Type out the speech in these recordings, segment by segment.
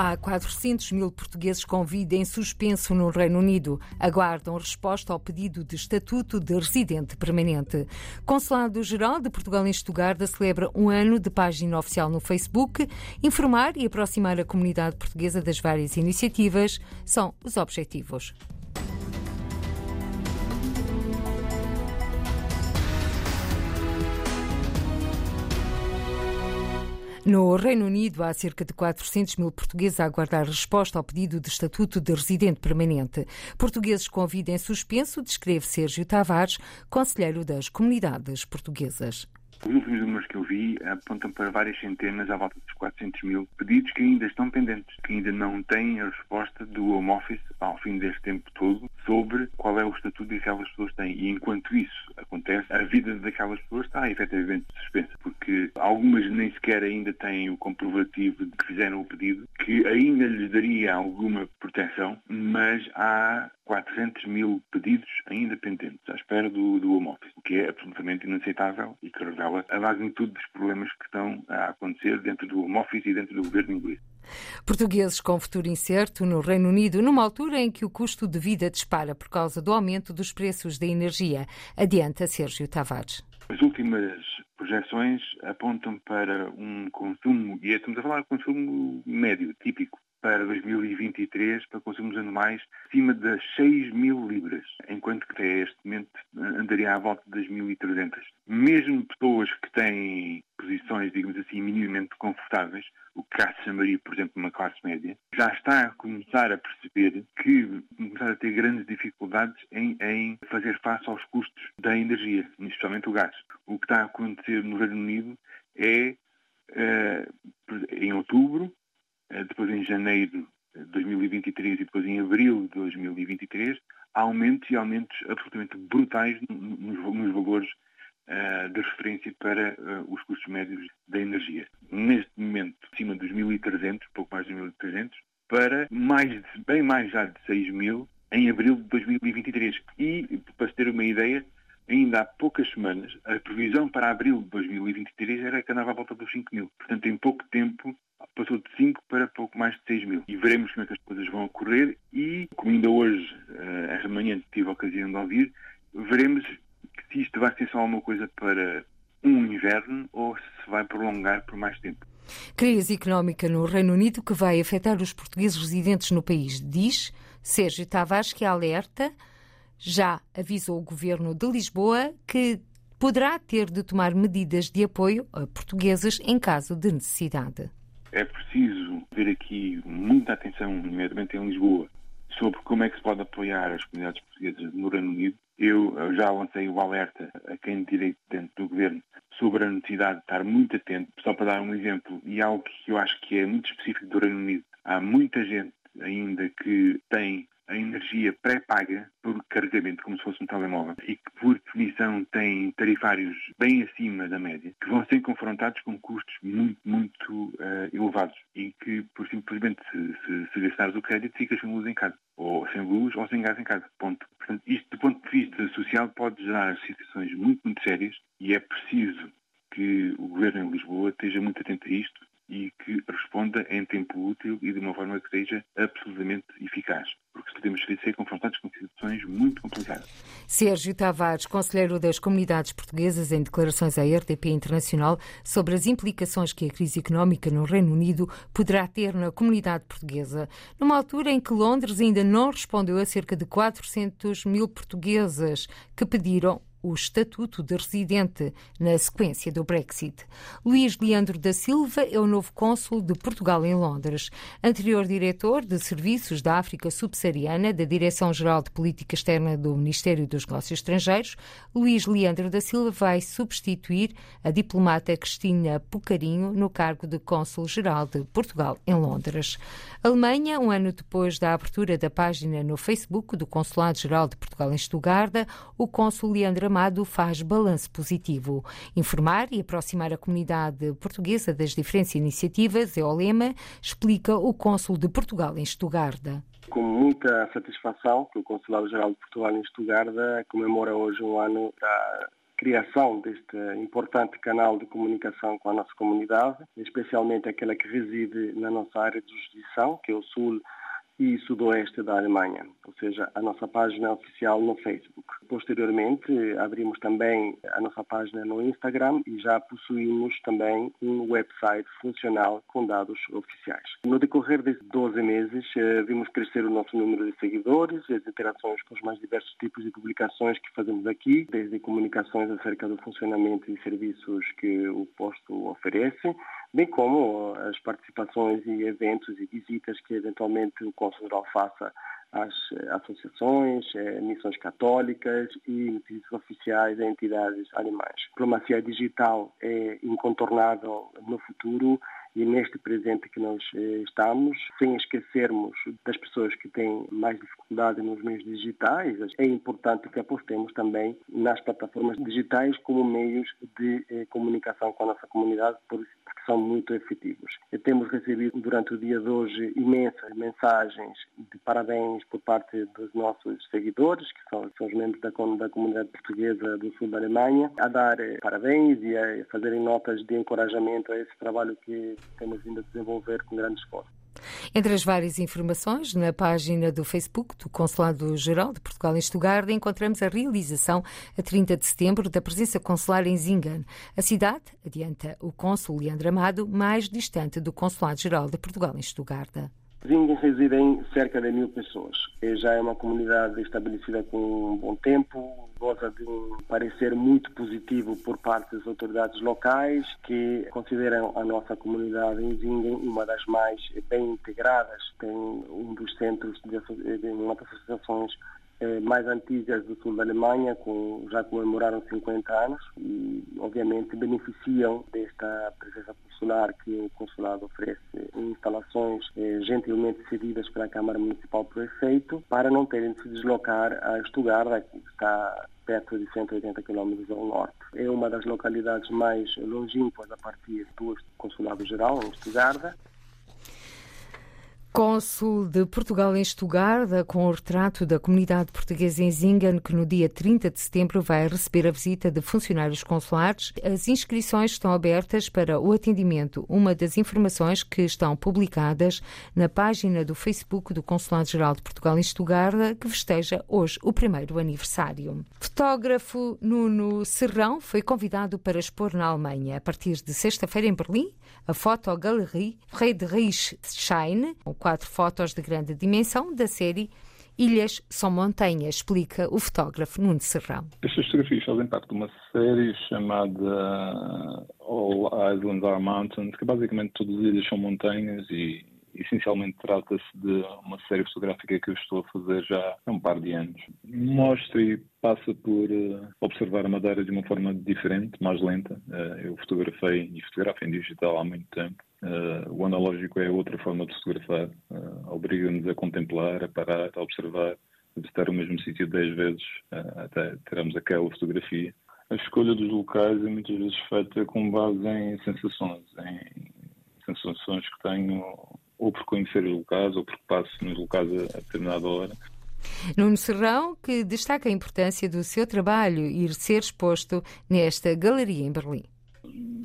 Há 400 mil portugueses com vida em suspenso no Reino Unido. Aguardam resposta ao pedido de estatuto de residente permanente. Consulado-Geral de Portugal em Estugarda celebra um ano de página oficial no Facebook. Informar e aproximar a comunidade portuguesa das várias iniciativas são os objetivos. No Reino Unido, há cerca de 400 mil portugueses a aguardar resposta ao pedido de estatuto de residente permanente. Portugueses com vida em suspenso, descreve Sérgio Tavares, conselheiro das comunidades portuguesas. Os últimos números que eu vi apontam para várias centenas, à volta dos 400 mil pedidos que ainda estão pendentes, que ainda não têm a resposta do Home Office ao fim deste tempo todo sobre qual é o estatuto que aquelas pessoas têm. E enquanto isso acontece, a vida daquelas pessoas está efetivamente suspensa, porque algumas nem sequer ainda têm o comprovativo de que fizeram o pedido, que ainda lhes daria alguma proteção, mas há 400 mil pedidos ainda pendentes à espera do, do Home Office, o que é absolutamente inaceitável e que revela a magnitude dos problemas que estão a acontecer dentro do Home Office e dentro do governo inglês. Portugueses com futuro incerto no Reino Unido, numa altura em que o custo de vida dispara por causa do aumento dos preços da energia. Adianta Sérgio Tavares. As últimas projeções apontam para um consumo, e estamos a falar de consumo médio, típico, para 2023 para consumos anuais acima das 6 mil libras, enquanto que até este momento andaria à volta das 1.300. Mesmo pessoas que têm posições, digamos assim, minimamente confortáveis, o que cá se chamaria, por exemplo, uma classe média, já está a começar a perceber que começar a ter grandes dificuldades em, em fazer face aos custos da energia, especialmente o gás. O que está a acontecer no Reino Unido é, uh, em outubro, uh, depois em janeiro 2023 e depois em abril de 2023, aumentos e aumentos absolutamente brutais nos, nos valores uh, de referência para uh, os custos médios da energia. Neste momento, acima dos 1.300, pouco mais de 1.300, para mais de, bem mais já de 6.000 em abril de 2023. E, para se ter uma ideia, ainda há poucas semanas, a previsão para abril de 2023 era que andava à volta dos 5 mil. Portanto, em pouco tempo, passou de 5 para pouco mais de 6 mil. E veremos como é que as coisas vão ocorrer e, como ainda hoje, eh, esta manhã, tive a ocasião de ouvir, veremos se isto vai ser só uma coisa para um inverno ou se vai prolongar por mais tempo. Crise económica no Reino Unido que vai afetar os portugueses residentes no país, diz Sérgio Tavares, que alerta, já avisou o governo de Lisboa que poderá ter de tomar medidas de apoio a portugueses em caso de necessidade. É preciso ter aqui muita atenção, nomeadamente em Lisboa, sobre como é que se pode apoiar as comunidades portuguesas no Reino Unido eu já lancei o alerta a quem de direito dentro do governo sobre a necessidade de estar muito atento. Só para dar um exemplo, e algo que eu acho que é muito específico do Reino Unido, há muita gente ainda que tem a energia pré-paga por carregamento, como se fosse um telemóvel, e que, por definição, têm tarifários bem acima da média, que vão ser confrontados com custos muito, muito uh, elevados e que, por simplesmente, se, se, se gastares o crédito, ficas sem luz em casa, ou sem luz ou sem gás em casa. Ponto. Portanto, isto, do ponto de vista social, pode gerar situações muito, muito sérias e é preciso que o Governo em Lisboa esteja muito atento a isto e que responda em tempo útil e de uma forma que seja absolutamente eficaz, porque podemos ser confrontados com situações muito complicadas. Sérgio Tavares, conselheiro das comunidades portuguesas, em declarações à RTP Internacional sobre as implicações que a crise económica no Reino Unido poderá ter na comunidade portuguesa, numa altura em que Londres ainda não respondeu a cerca de 400 mil portuguesas que pediram o estatuto de residente na sequência do Brexit. Luís Leandro da Silva é o novo cônsul de Portugal em Londres, anterior diretor de Serviços da África Subsaariana da Direção-Geral de Política Externa do Ministério dos Negócios Estrangeiros. Luís Leandro da Silva vai substituir a diplomata Cristina Pucarinho no cargo de cônsul-geral de Portugal em Londres. Alemanha, um ano depois da abertura da página no Facebook do Consulado-Geral de Portugal em Stuttgart, o cônsul Leandro Faz balanço positivo. Informar e aproximar a comunidade portuguesa das diferentes iniciativas é o lema, explica o cônsul de Portugal em Stuttgart. Com muita satisfação que o Consulado-Geral de Portugal em Stuttgart comemora hoje um ano da criação deste importante canal de comunicação com a nossa comunidade, especialmente aquela que reside na nossa área de jurisdição, que é o Sul e sudoeste da Alemanha, ou seja, a nossa página oficial no Facebook. Posteriormente, abrimos também a nossa página no Instagram e já possuímos também um website funcional com dados oficiais. No decorrer desses 12 meses, eh, vimos crescer o nosso número de seguidores, as interações com os mais diversos tipos de publicações que fazemos aqui, desde comunicações acerca do funcionamento e serviços que o posto oferece, bem como as participações e eventos e visitas que eventualmente o Cônsul-Geral faça às associações, eh, missões católicas e visitas oficiais a entidades alemãs. A diplomacia digital é incontornável no futuro e neste presente que nós eh, estamos, sem esquecermos das pessoas que têm mais dificuldade nos meios digitais, é importante que apostemos também nas plataformas digitais como meios de eh, comunicação com a nossa comunidade, porque são muito efetivos. E temos recebido durante o dia de hoje imensas mensagens de parabéns por parte dos nossos seguidores, que são, são os membros da, da comunidade portuguesa do sul da Alemanha, a dar eh, parabéns e a fazerem notas de encorajamento a esse trabalho que temos vindo a desenvolver com grande esforço. Entre as várias informações, na página do Facebook do Consulado-Geral de Portugal em Stuttgart, encontramos a realização, a 30 de setembro, da presença consular em Zingen. A cidade, adianta o cônsul Leandro Amado, mais distante do Consulado-Geral de Portugal em Stuttgart. Zingen residem cerca de mil pessoas. Já é uma comunidade estabelecida com um bom tempo, goza de um parecer muito positivo por parte das autoridades locais, que consideram a nossa comunidade em Zingen uma das mais bem integradas. Tem um dos centros de, de uma das associações eh, mais antigas do sul da Alemanha, com, já comemoraram 50 anos e, obviamente, beneficiam desta presença consular que o consulado oferece instalações eh, gentilmente cedidas pela Câmara Municipal por efeito, para não terem de se deslocar a Stuttgart, que está perto de 180 km ao norte. É uma das localidades mais longínquas a partir do Consulado Geral, em Stuttgart, Cônsul de Portugal em Estugarda, com o retrato da comunidade portuguesa em Zingen, que no dia 30 de setembro vai receber a visita de funcionários consulares. As inscrições estão abertas para o atendimento. Uma das informações que estão publicadas na página do Facebook do Consulado-Geral de Portugal em Estugarda, que festeja hoje o primeiro aniversário. Fotógrafo Nuno Serrão foi convidado para expor na Alemanha. A partir de sexta-feira em Berlim, a Fotogalerie Friedrichshain, quatro fotos de grande dimensão da série Ilhas são montanhas, explica o fotógrafo Nuno Serrão. Estas fotografias fazem parte de uma série chamada All Islands Are Mountains, que basicamente todas as ilhas são montanhas e essencialmente trata-se de uma série fotográfica que eu estou a fazer já há um par de anos. Mostra e passa por uh, observar a Madeira de uma forma diferente, mais lenta. Uh, eu fotografei e fotografo em digital há muito tempo. Uh, o analógico é outra forma de fotografar. Obriga-nos a contemplar, a parar, a observar, a visitar o mesmo sítio dez vezes até termos aquela fotografia. A escolha dos locais é muitas vezes feita com base em sensações, em sensações que tenho ou por conhecer os locais ou porque passo nos locais a, a determinada hora. Nuno Serrão, que destaca a importância do seu trabalho ir ser exposto nesta galeria em Berlim.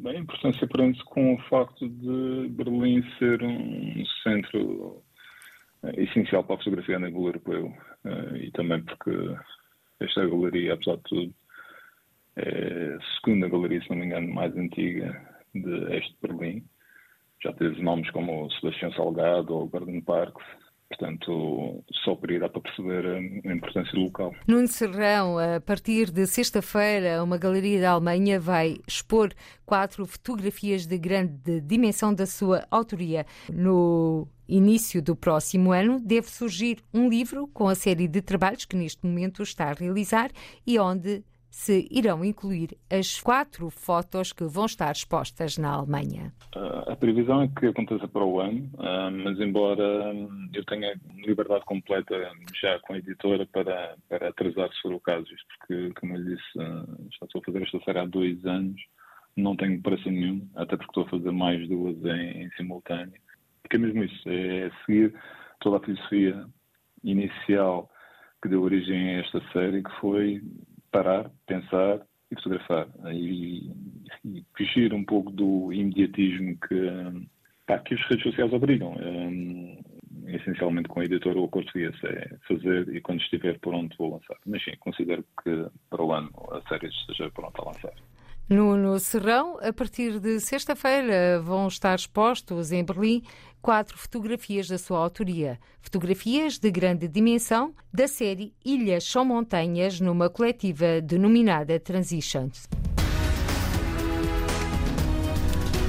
A importância prende-se com o facto de Berlim ser um centro eh, essencial para a fotografia a nível europeu eh, e também porque esta galeria, apesar de tudo, é a segunda galeria, se não me engano, mais antiga de este Berlim já teve nomes como Sebastião Salgado ou Garden Parks. Portanto, só por aí dá para perceber a importância do local. Nuno Serrão, a partir de sexta-feira, uma galeria da Alemanha vai expor quatro fotografias de grande dimensão da sua autoria. No início do próximo ano, deve surgir um livro com a série de trabalhos que neste momento está a realizar e onde se irão incluir as quatro fotos que vão estar expostas na Alemanha. Uh, a previsão é que aconteça para o ano, uh, mas embora um, eu tenha liberdade completa já com a editora para, para atrasar se for o caso, isto porque, como eu disse, uh, já estou a fazer esta série há dois anos, não tenho pressa nenhum, até porque estou a fazer mais duas em, em simultâneo. Porque é mesmo isso, é seguir toda a filosofia inicial que deu origem a esta série, que foi parar, pensar e fotografar e, e fugir um pouco do imediatismo que, pá, que as redes sociais obrigam. Um, essencialmente com a editora ou com português, é fazer e quando estiver pronto vou lançar. Mas sim, considero que para o ano a série esteja pronta a lançar. No, Serrão, a partir de sexta-feira, vão estar expostos em Berlim quatro fotografias da sua autoria. Fotografias de grande dimensão da série Ilhas são Montanhas, numa coletiva denominada Transitions.